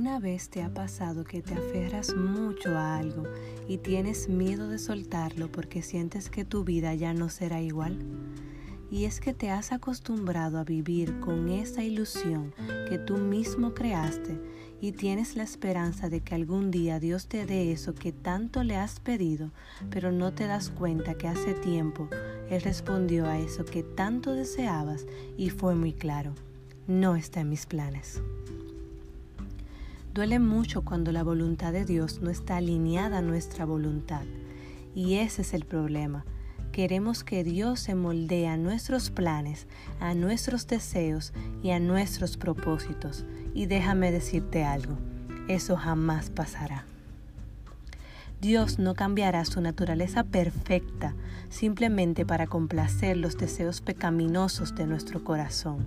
vez te ha pasado que te aferras mucho a algo y tienes miedo de soltarlo porque sientes que tu vida ya no será igual? Y es que te has acostumbrado a vivir con esa ilusión que tú mismo creaste y tienes la esperanza de que algún día Dios te dé eso que tanto le has pedido, pero no te das cuenta que hace tiempo Él respondió a eso que tanto deseabas y fue muy claro, no está en mis planes. Duele mucho cuando la voluntad de Dios no está alineada a nuestra voluntad. Y ese es el problema, Queremos que Dios se moldee a nuestros planes, a nuestros deseos y a nuestros propósitos. Y déjame decirte algo, eso jamás pasará. Dios no cambiará su naturaleza perfecta simplemente para complacer los deseos pecaminosos de nuestro corazón.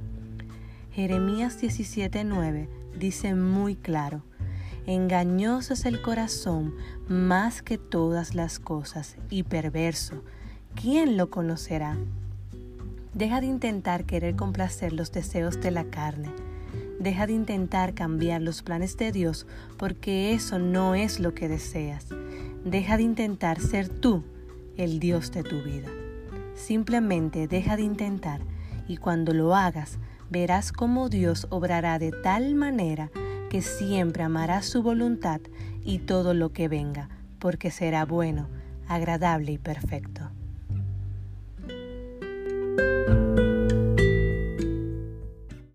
Jeremías 17:9 dice muy claro, engañoso es el corazón más que todas las cosas y perverso. ¿quién lo conocerá? Deja de intentar querer complacer los deseos de la carne. Deja de intentar cambiar los planes de Dios porque eso no es lo que deseas. Deja de intentar ser tú el Dios de tu vida. Simplemente deja de intentar y cuando lo hagas verás cómo Dios obrará de tal manera que siempre amarás su voluntad y todo lo que venga, porque será bueno, agradable y perfecto.